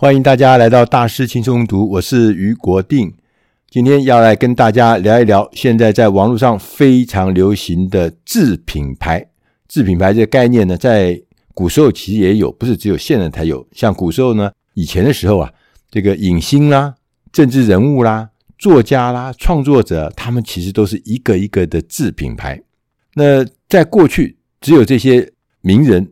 欢迎大家来到大师轻松读，我是于国定。今天要来跟大家聊一聊，现在在网络上非常流行的自品牌。自品牌这个概念呢，在古时候其实也有，不是只有现在才有。像古时候呢，以前的时候啊，这个影星啦、政治人物啦、作家啦、创作者，他们其实都是一个一个的自品牌。那在过去，只有这些名人。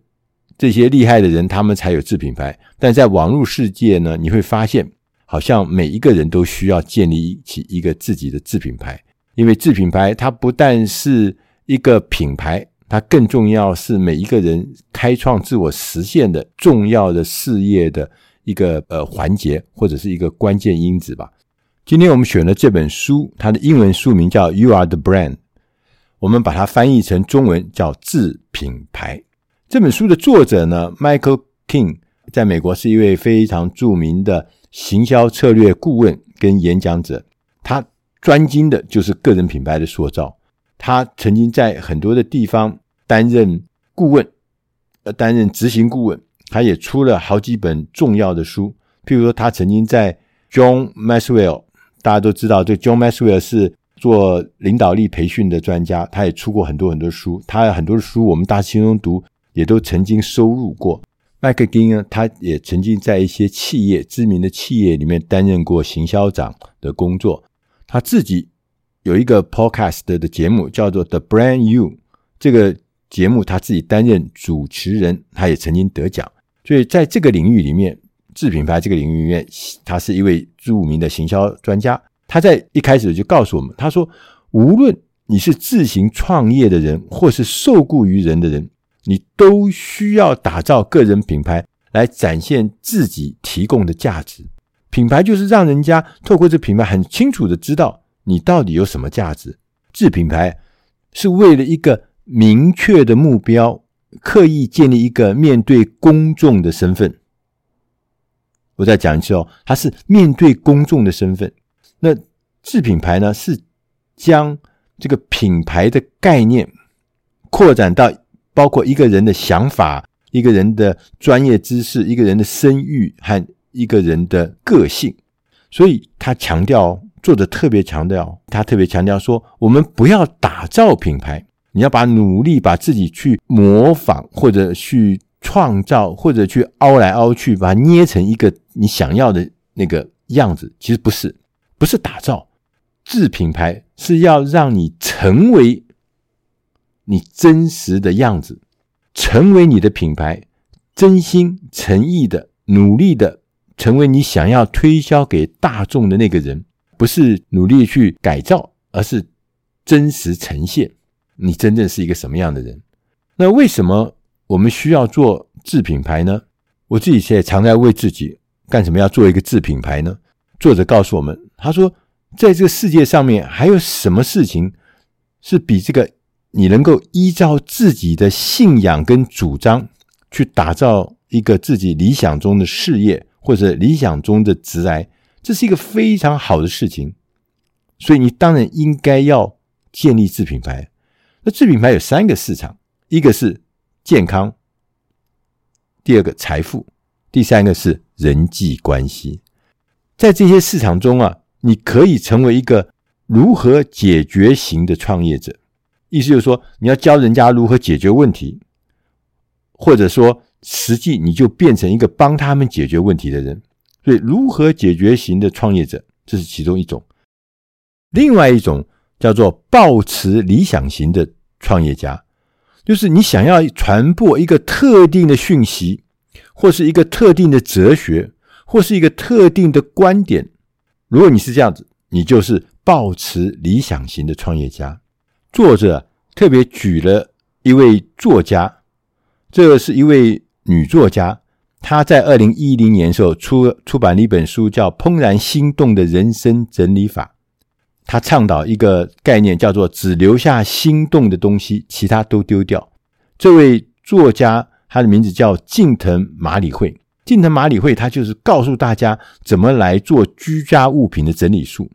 这些厉害的人，他们才有自品牌。但在网络世界呢，你会发现，好像每一个人都需要建立起一个自己的自品牌。因为自品牌，它不但是一个品牌，它更重要是每一个人开创自我实现的重要的事业的一个呃环节，或者是一个关键因子吧。今天我们选了这本书，它的英文书名叫《You Are the Brand》，我们把它翻译成中文叫“自品牌”。这本书的作者呢，Michael King，在美国是一位非常著名的行销策略顾问跟演讲者。他专精的就是个人品牌的塑造。他曾经在很多的地方担任顾问，呃，担任执行顾问。他也出了好几本重要的书，譬如说，他曾经在 John Maxwell，大家都知道，这 John Maxwell 是做领导力培训的专家，他也出过很多很多书。他有很多的书，我们大家轻松读。也都曾经收入过。麦克金呢，他也曾经在一些企业、知名的企业里面担任过行销长的工作。他自己有一个 podcast 的节目，叫做《The Brand You》。这个节目他自己担任主持人，他也曾经得奖。所以在这个领域里面，自品牌这个领域里面，他是一位著名的行销专家。他在一开始就告诉我们，他说：“无论你是自行创业的人，或是受雇于人的人。”你都需要打造个人品牌来展现自己提供的价值。品牌就是让人家透过这品牌很清楚的知道你到底有什么价值。自品牌是为了一个明确的目标，刻意建立一个面对公众的身份。我再讲一次哦，它是面对公众的身份。那自品牌呢，是将这个品牌的概念扩展到。包括一个人的想法、一个人的专业知识、一个人的声誉和一个人的个性，所以他强调，作者特别强调，他特别强调说，我们不要打造品牌，你要把努力把自己去模仿，或者去创造，或者去凹来凹去，把它捏成一个你想要的那个样子。其实不是，不是打造，自品牌是要让你成为。你真实的样子，成为你的品牌，真心诚意的努力的成为你想要推销给大众的那个人，不是努力去改造，而是真实呈现你真正是一个什么样的人。那为什么我们需要做自品牌呢？我自己现在常在问自己，干什么要做一个自品牌呢？作者告诉我们，他说，在这个世界上面，还有什么事情是比这个？你能够依照自己的信仰跟主张去打造一个自己理想中的事业或者理想中的职涯，这是一个非常好的事情。所以你当然应该要建立自品牌。那自品牌有三个市场：一个是健康，第二个财富，第三个是人际关系。在这些市场中啊，你可以成为一个如何解决型的创业者。意思就是说，你要教人家如何解决问题，或者说，实际你就变成一个帮他们解决问题的人。所以，如何解决型的创业者，这是其中一种。另外一种叫做抱持理想型的创业家，就是你想要传播一个特定的讯息，或是一个特定的哲学，或是一个特定的观点。如果你是这样子，你就是抱持理想型的创业家。作者特别举了一位作家，这是一位女作家，她在二零一零年时候出出版了一本书，叫《怦然心动的人生整理法》。她倡导一个概念，叫做只留下心动的东西，其他都丢掉。这位作家，她的名字叫近藤麻里惠。近藤麻里惠，她就是告诉大家怎么来做居家物品的整理术。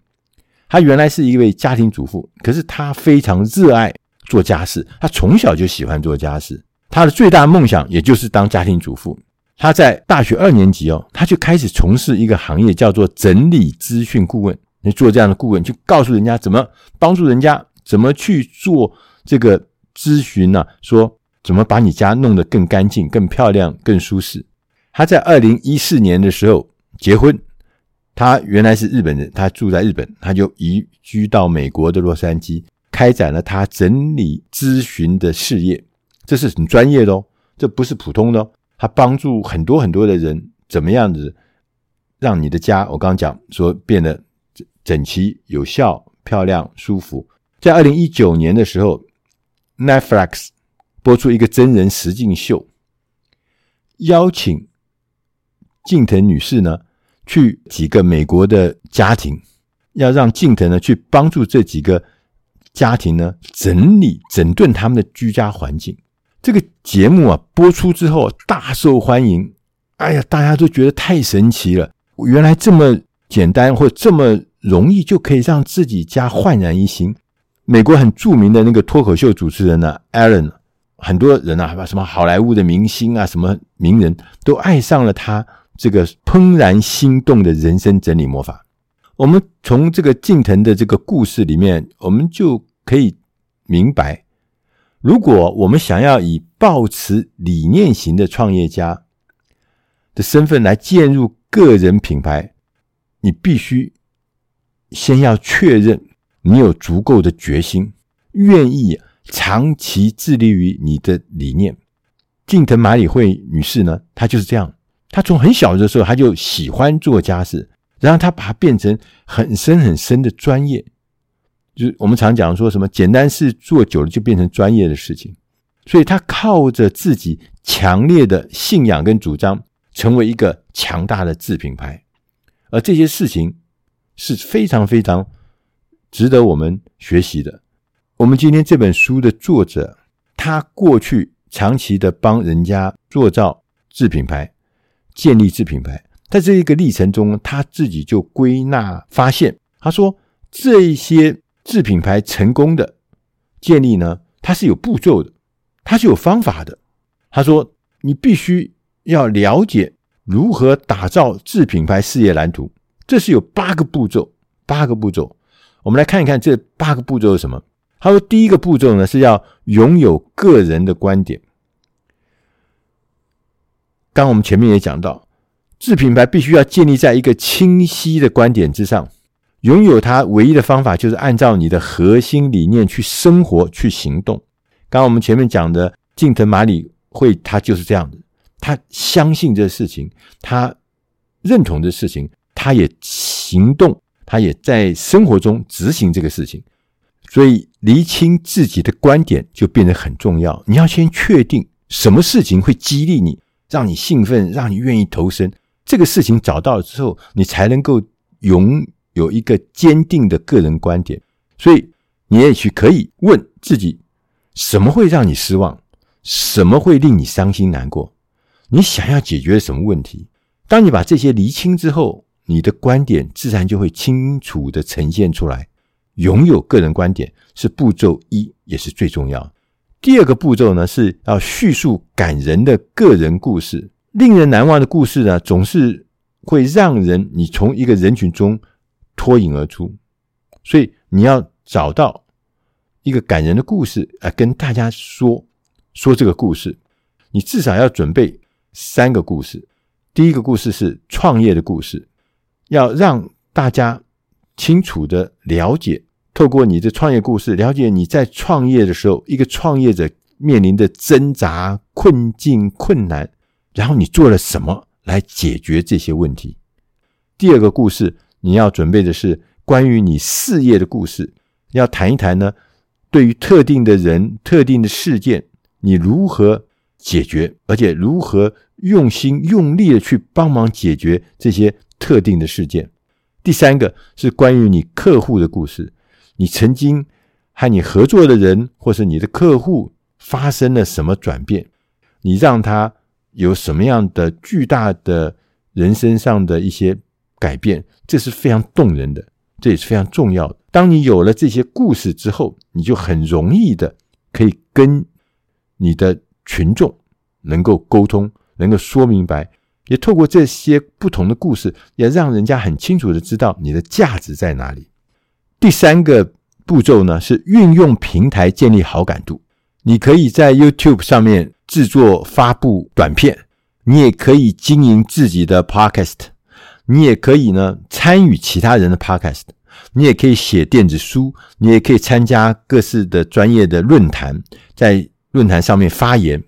她原来是一位家庭主妇，可是她非常热爱做家事。她从小就喜欢做家事，她的最大梦想也就是当家庭主妇。他在大学二年级哦，他就开始从事一个行业，叫做整理资讯顾问。你做这样的顾问，就告诉人家怎么帮助人家，怎么去做这个咨询呢？说怎么把你家弄得更干净、更漂亮、更舒适。他在二零一四年的时候结婚，他原来是日本人，他住在日本，他就移居到美国的洛杉矶，开展了他整理咨询的事业。这是很专业的哦，这不是普通的哦。他帮助很多很多的人，怎么样子让你的家，我刚刚讲说变得整齐、有效、漂亮、舒服。在二零一九年的时候，Netflix 播出一个真人实境秀，邀请近藤女士呢去几个美国的家庭，要让近藤呢去帮助这几个家庭呢整理、整顿他们的居家环境。这个节目啊播出之后大受欢迎，哎呀，大家都觉得太神奇了！原来这么简单或这么容易就可以让自己家焕然一新。美国很著名的那个脱口秀主持人呢，Allen，很多人啊，把什么好莱坞的明星啊，什么名人都爱上了他这个怦然心动的人生整理魔法。我们从这个近藤的这个故事里面，我们就可以明白。如果我们想要以抱持理念型的创业家的身份来进入个人品牌，你必须先要确认你有足够的决心，愿意长期致力于你的理念。近藤麻里惠女士呢，她就是这样。他从很小的时候，他就喜欢做家事，然后他把它变成很深很深的专业。就是我们常讲说什么简单事做久了就变成专业的事情，所以他靠着自己强烈的信仰跟主张，成为一个强大的自品牌，而这些事情是非常非常值得我们学习的。我们今天这本书的作者，他过去长期的帮人家做造自品牌，建立自品牌，在这一个历程中，他自己就归纳发现，他说这一些。自品牌成功的建立呢，它是有步骤的，它是有方法的。他说：“你必须要了解如何打造自品牌事业蓝图，这是有八个步骤。八个步骤，我们来看一看这八个步骤是什么。”他说：“第一个步骤呢，是要拥有个人的观点。刚我们前面也讲到，自品牌必须要建立在一个清晰的观点之上。”拥有它唯一的方法就是按照你的核心理念去生活、去行动。刚刚我们前面讲的近藤麻里会，他就是这样的，他相信这事情，他认同这事情，他也行动，他也在生活中执行这个事情。所以，厘清自己的观点就变得很重要。你要先确定什么事情会激励你，让你兴奋，让你愿意投身。这个事情找到了之后，你才能够拥。有一个坚定的个人观点，所以你也许可以问自己：什么会让你失望？什么会令你伤心难过？你想要解决什么问题？当你把这些厘清之后，你的观点自然就会清楚地呈现出来。拥有个人观点是步骤一，也是最重要。第二个步骤呢，是要叙述感人的个人故事。令人难忘的故事呢，总是会让人你从一个人群中。脱颖而出，所以你要找到一个感人的故事来跟大家说说这个故事。你至少要准备三个故事。第一个故事是创业的故事，要让大家清楚的了解，透过你的创业故事，了解你在创业的时候，一个创业者面临的挣扎、困境、困难，然后你做了什么来解决这些问题。第二个故事。你要准备的是关于你事业的故事，要谈一谈呢，对于特定的人、特定的事件，你如何解决，而且如何用心用力的去帮忙解决这些特定的事件。第三个是关于你客户的故事，你曾经和你合作的人或是你的客户发生了什么转变，你让他有什么样的巨大的人生上的一些。改变，这是非常动人的，这也是非常重要的。当你有了这些故事之后，你就很容易的可以跟你的群众能够沟通，能够说明白，也透过这些不同的故事，也让人家很清楚的知道你的价值在哪里。第三个步骤呢，是运用平台建立好感度。你可以在 YouTube 上面制作发布短片，你也可以经营自己的 Podcast，你也可以呢参与其他人的 Podcast，你也可以写电子书，你也可以参加各式的专业的论坛，在论坛上面发言，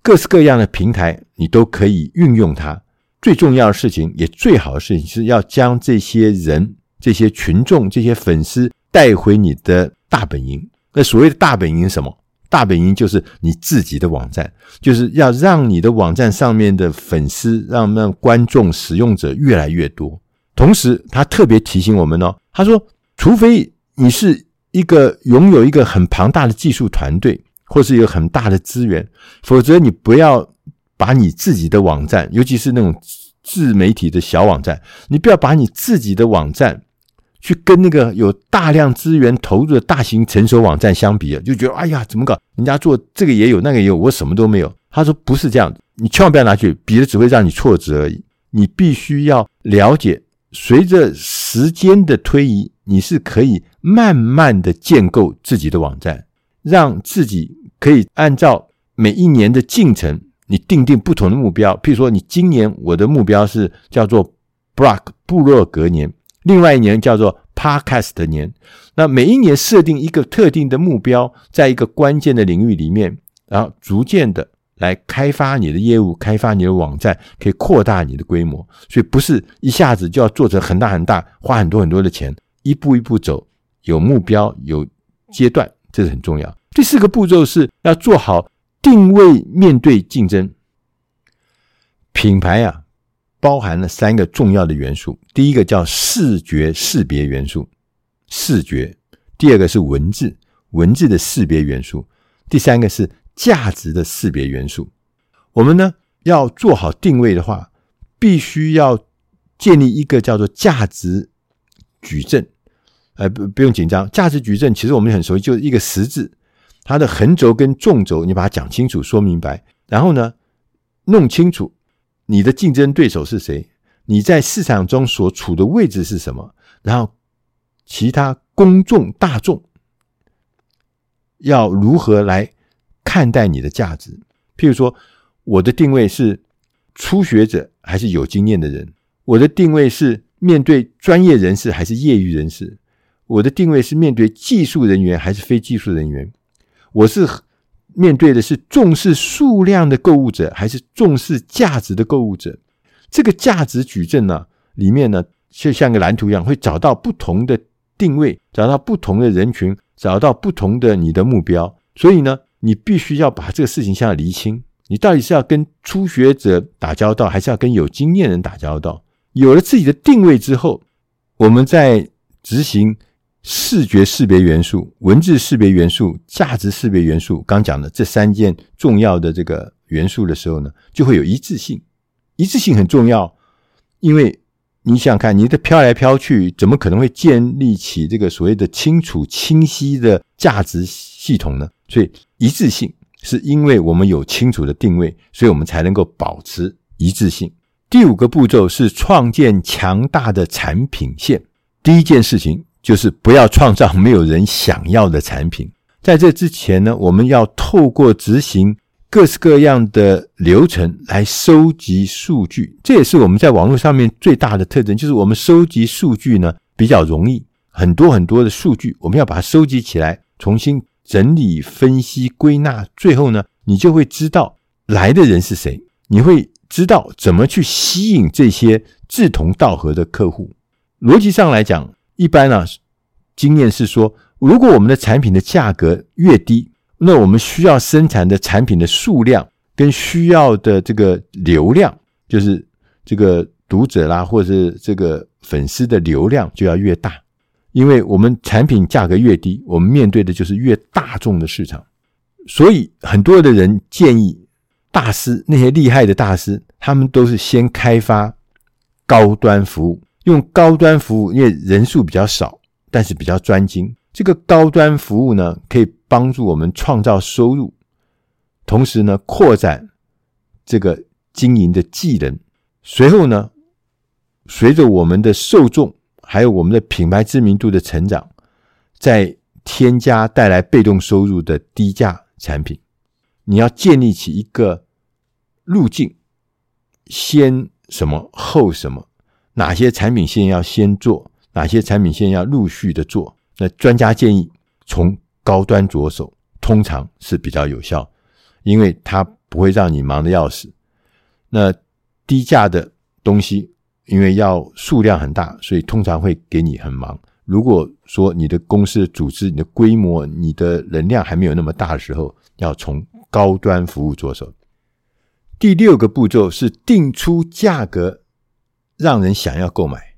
各式各样的平台你都可以运用它。最重要的事情，也最好的事情，是要将这些人、这些群众、这些粉丝带回你的大本营。那所谓的大本营是什么？大本营就是你自己的网站，就是要让你的网站上面的粉丝、让让观众、使用者越来越多。同时，他特别提醒我们哦，他说，除非你是一个拥有一个很庞大的技术团队，或是有很大的资源，否则你不要把你自己的网站，尤其是那种自媒体的小网站，你不要把你自己的网站。去跟那个有大量资源投入的大型成熟网站相比啊，就觉得哎呀，怎么搞？人家做这个也有，那个也有，我什么都没有。他说不是这样的，你千万不要拿去比了，只会让你挫折而已。你必须要了解，随着时间的推移，你是可以慢慢的建构自己的网站，让自己可以按照每一年的进程，你定定不同的目标。譬如说，你今年我的目标是叫做 Block 部落格年。另外一年叫做 Podcast 年，那每一年设定一个特定的目标，在一个关键的领域里面，然后逐渐的来开发你的业务，开发你的网站，可以扩大你的规模。所以不是一下子就要做成很大很大，花很多很多的钱，一步一步走，有目标，有阶段，这是很重要。第四个步骤是要做好定位，面对竞争，品牌啊。包含了三个重要的元素，第一个叫视觉识别元素，视觉；第二个是文字，文字的识别元素；第三个是价值的识别元素。我们呢要做好定位的话，必须要建立一个叫做价值矩阵。呃，不不用紧张，价值矩阵其实我们很熟悉，就是一个十字，它的横轴跟纵轴，你把它讲清楚、说明白，然后呢弄清楚。你的竞争对手是谁？你在市场中所处的位置是什么？然后，其他公众大众要如何来看待你的价值？譬如说，我的定位是初学者还是有经验的人？我的定位是面对专业人士还是业余人士？我的定位是面对技术人员还是非技术人员？我是。面对的是重视数量的购物者，还是重视价值的购物者？这个价值矩阵呢，里面呢，就像个蓝图一样，会找到不同的定位，找到不同的人群，找到不同的你的目标。所以呢，你必须要把这个事情先要厘清，你到底是要跟初学者打交道，还是要跟有经验人打交道？有了自己的定位之后，我们在执行。视觉识别元素、文字识别元素、价值识别元素，刚讲的这三件重要的这个元素的时候呢，就会有一致性。一致性很重要，因为你想想看，你的飘来飘去，怎么可能会建立起这个所谓的清楚、清晰的价值系统呢？所以，一致性是因为我们有清楚的定位，所以我们才能够保持一致性。第五个步骤是创建强大的产品线。第一件事情。就是不要创造没有人想要的产品。在这之前呢，我们要透过执行各式各样的流程来收集数据。这也是我们在网络上面最大的特征，就是我们收集数据呢比较容易，很多很多的数据，我们要把它收集起来，重新整理、分析、归纳，最后呢，你就会知道来的人是谁，你会知道怎么去吸引这些志同道合的客户。逻辑上来讲。一般呢、啊，经验是说，如果我们的产品的价格越低，那我们需要生产的产品的数量跟需要的这个流量，就是这个读者啦，或者是这个粉丝的流量就要越大。因为我们产品价格越低，我们面对的就是越大众的市场。所以很多的人建议大师，那些厉害的大师，他们都是先开发高端服务。用高端服务，因为人数比较少，但是比较专精。这个高端服务呢，可以帮助我们创造收入，同时呢，扩展这个经营的技能。随后呢，随着我们的受众还有我们的品牌知名度的成长，再添加带来被动收入的低价产品，你要建立起一个路径，先什么后什么，哪些产品线要先做，哪些产品线要陆续的做。那专家建议从高端着手，通常是比较有效，因为它不会让你忙的要死。那低价的东西，因为要数量很大，所以通常会给你很忙。如果说你的公司的组织、你的规模、你的能量还没有那么大的时候，要从高端服务着手。第六个步骤是定出价格，让人想要购买。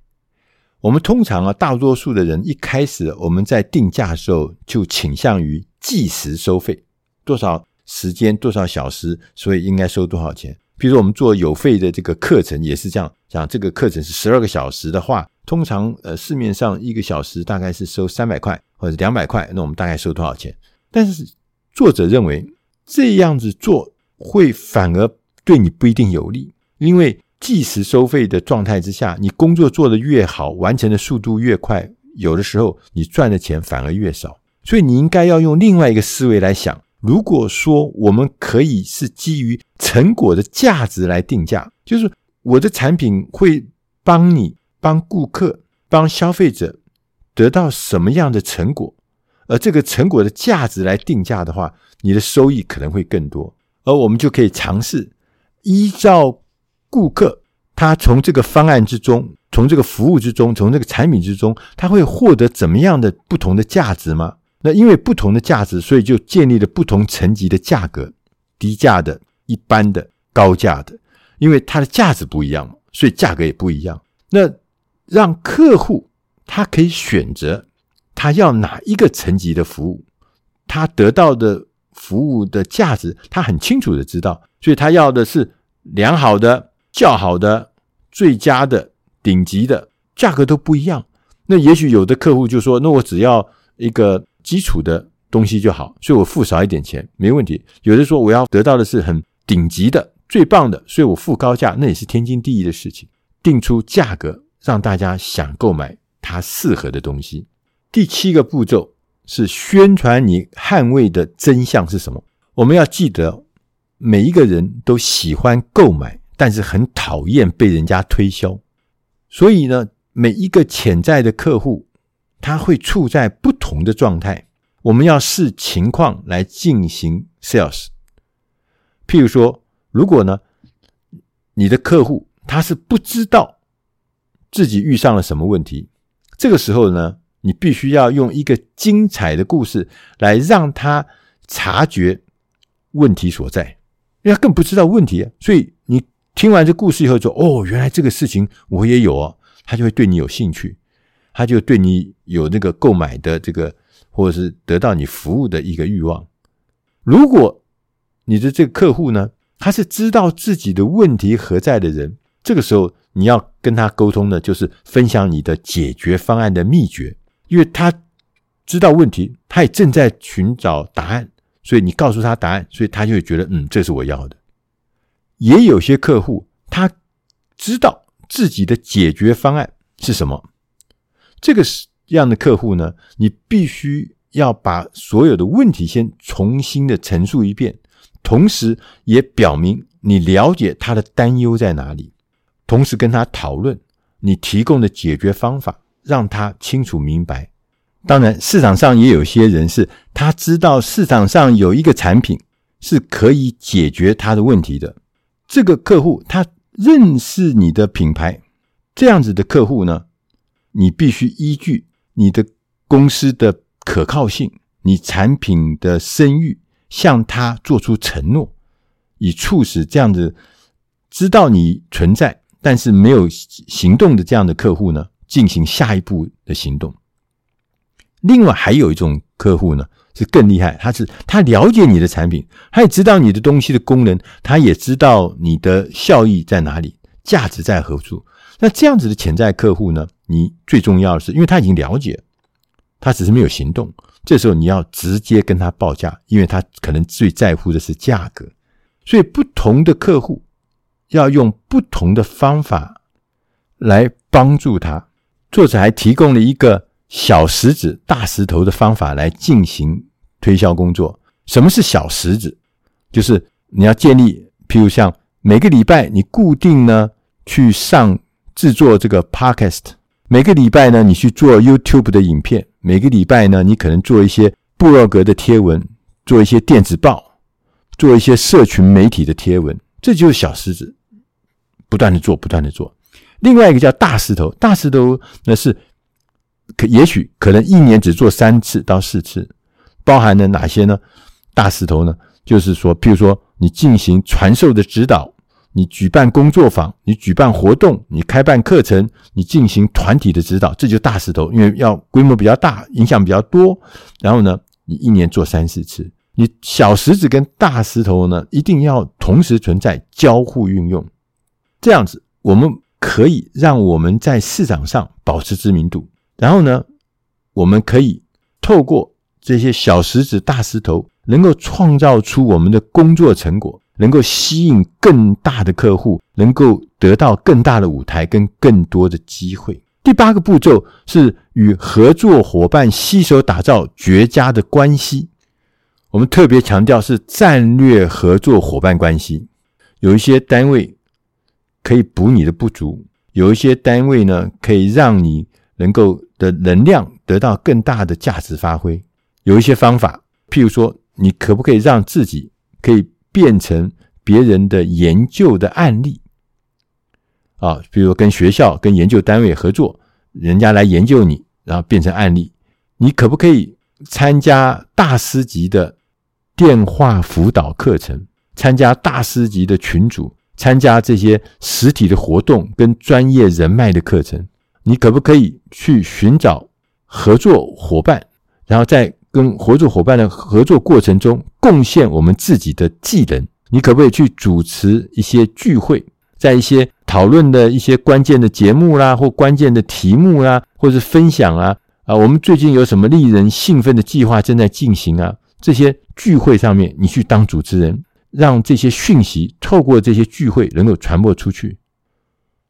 我们通常啊，大多数的人一开始我们在定价的时候就倾向于计时收费，多少时间多少小时，所以应该收多少钱。比如说我们做有费的这个课程也是这样，讲这个课程是十二个小时的话，通常呃市面上一个小时大概是收三百块或者两百块，那我们大概收多少钱？但是作者认为这样子做会反而对你不一定有利，因为计时收费的状态之下，你工作做得越好，完成的速度越快，有的时候你赚的钱反而越少。所以你应该要用另外一个思维来想。如果说我们可以是基于成果的价值来定价，就是我的产品会帮你、帮顾客、帮消费者得到什么样的成果，而这个成果的价值来定价的话，你的收益可能会更多。而我们就可以尝试依照顾客他从这个方案之中、从这个服务之中、从这个产品之中，他会获得怎么样的不同的价值吗？那因为不同的价值，所以就建立了不同层级的价格，低价的、一般的、高价的。因为它的价值不一样，所以价格也不一样。那让客户他可以选择他要哪一个层级的服务，他得到的服务的价值，他很清楚的知道。所以他要的是良好的、较好的、最佳的、顶级的，价格都不一样。那也许有的客户就说：“那我只要一个。”基础的东西就好，所以我付少一点钱没问题。有的说我要得到的是很顶级的、最棒的，所以我付高价，那也是天经地义的事情。定出价格，让大家想购买它适合的东西。第七个步骤是宣传你捍卫的真相是什么？我们要记得，每一个人都喜欢购买，但是很讨厌被人家推销。所以呢，每一个潜在的客户。他会处在不同的状态，我们要视情况来进行 sales。譬如说，如果呢，你的客户他是不知道自己遇上了什么问题，这个时候呢，你必须要用一个精彩的故事来让他察觉问题所在，因为他更不知道问题，所以你听完这故事以后说：“哦，原来这个事情我也有哦。”他就会对你有兴趣。他就对你有那个购买的这个，或者是得到你服务的一个欲望。如果你的这个客户呢，他是知道自己的问题何在的人，这个时候你要跟他沟通的，就是分享你的解决方案的秘诀，因为他知道问题，他也正在寻找答案，所以你告诉他答案，所以他就会觉得，嗯，这是我要的。也有些客户他知道自己的解决方案是什么。这个是样的客户呢，你必须要把所有的问题先重新的陈述一遍，同时也表明你了解他的担忧在哪里，同时跟他讨论你提供的解决方法，让他清楚明白。当然，市场上也有些人是他知道市场上有一个产品是可以解决他的问题的，这个客户他认识你的品牌，这样子的客户呢，你必须依据你的公司的可靠性、你产品的声誉，向他做出承诺，以促使这样子知道你存在，但是没有行动的这样的客户呢，进行下一步的行动。另外还有一种客户呢，是更厉害，他是他了解你的产品，他也知道你的东西的功能，他也知道你的效益在哪里，价值在何处。那这样子的潜在客户呢，你最重要的是，因为他已经了解，他只是没有行动。这时候你要直接跟他报价，因为他可能最在乎的是价格。所以不同的客户，要用不同的方法来帮助他。作者还提供了一个小石子大石头的方法来进行推销工作。什么是小石子？就是你要建立，譬如像每个礼拜你固定呢去上制作这个 podcast，每个礼拜呢你去做 YouTube 的影片，每个礼拜呢你可能做一些部落格的贴文，做一些电子报，做一些社群媒体的贴文，这就是小石子，不断的做，不断的做。另外一个叫大石头，大石头那是可也许可能一年只做三次到四次，包含了哪些呢？大石头呢，就是说，譬如说你进行传授的指导，你举办工作坊，你举办活动，你开办课程，你进行团体的指导，这就大石头，因为要规模比较大，影响比较多。然后呢，你一年做三四次。你小石子跟大石头呢，一定要同时存在，交互运用，这样子我们。可以让我们在市场上保持知名度，然后呢，我们可以透过这些小石子、大石头，能够创造出我们的工作成果，能够吸引更大的客户，能够得到更大的舞台跟更多的机会。第八个步骤是与合作伙伴携手打造绝佳的关系。我们特别强调是战略合作伙伴关系，有一些单位。可以补你的不足，有一些单位呢，可以让你能够的能量得到更大的价值发挥。有一些方法，譬如说，你可不可以让自己可以变成别人的研究的案例啊？比如跟学校、跟研究单位合作，人家来研究你，然后变成案例。你可不可以参加大师级的电话辅导课程？参加大师级的群组？参加这些实体的活动跟专业人脉的课程，你可不可以去寻找合作伙伴，然后在跟合作伙伴的合作过程中贡献我们自己的技能？你可不可以去主持一些聚会，在一些讨论的一些关键的节目啦，或关键的题目啦，或是分享啊啊，我们最近有什么令人兴奋的计划正在进行啊？这些聚会上面，你去当主持人。让这些讯息透过这些聚会能够传播出去。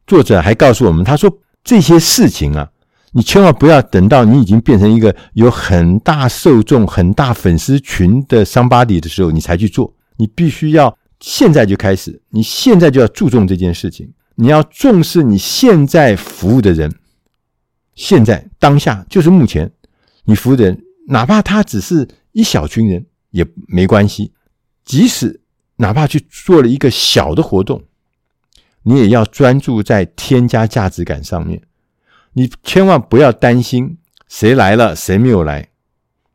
作者还告诉我们，他说这些事情啊，你千万不要等到你已经变成一个有很大受众、很大粉丝群的 somebody 的时候，你才去做。你必须要现在就开始，你现在就要注重这件事情。你要重视你现在服务的人，现在当下就是目前你服务的人，哪怕他只是一小群人也没关系，即使。哪怕去做了一个小的活动，你也要专注在添加价值感上面。你千万不要担心谁来了，谁没有来。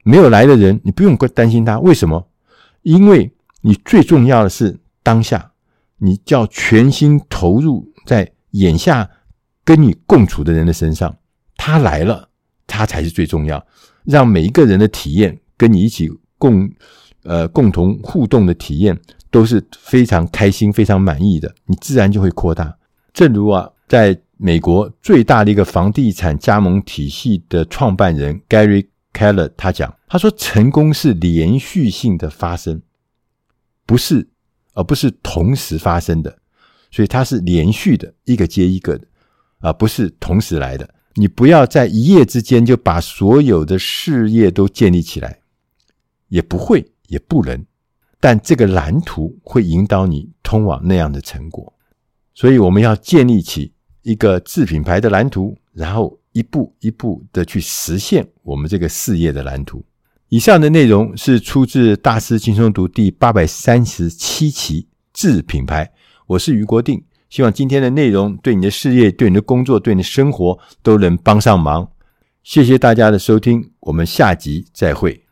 没有来的人，你不用担心他。为什么？因为你最重要的是当下，你叫全心投入在眼下跟你共处的人的身上。他来了，他才是最重要。让每一个人的体验跟你一起共呃共同互动的体验。都是非常开心、非常满意的，你自然就会扩大。正如啊，在美国最大的一个房地产加盟体系的创办人 Gary Keller 他讲，他说成功是连续性的发生，不是，而不是同时发生的，所以它是连续的，一个接一个的，而不是同时来的。你不要在一夜之间就把所有的事业都建立起来，也不会，也不能。但这个蓝图会引导你通往那样的成果，所以我们要建立起一个自品牌的蓝图，然后一步一步的去实现我们这个事业的蓝图。以上的内容是出自《大师轻松读》第八百三十七期《自品牌》，我是于国定，希望今天的内容对你的事业、对你的工作、对你的生活都能帮上忙。谢谢大家的收听，我们下集再会。